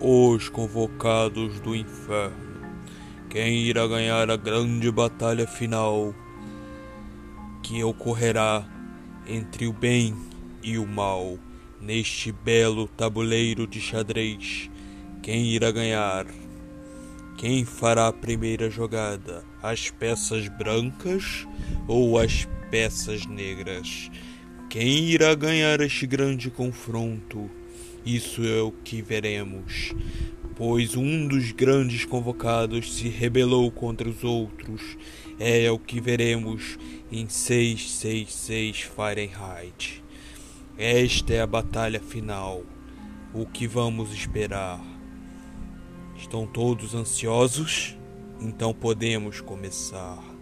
os convocados do inferno. Quem irá ganhar a grande batalha final que ocorrerá entre o bem e o mal neste belo tabuleiro de xadrez? Quem irá ganhar? Quem fará a primeira jogada? As peças brancas ou as peças negras? Quem irá ganhar este grande confronto? Isso é o que veremos, pois um dos grandes convocados se rebelou contra os outros. É o que veremos em 666 Fahrenheit. Esta é a batalha final. O que vamos esperar? Estão todos ansiosos? Então podemos começar.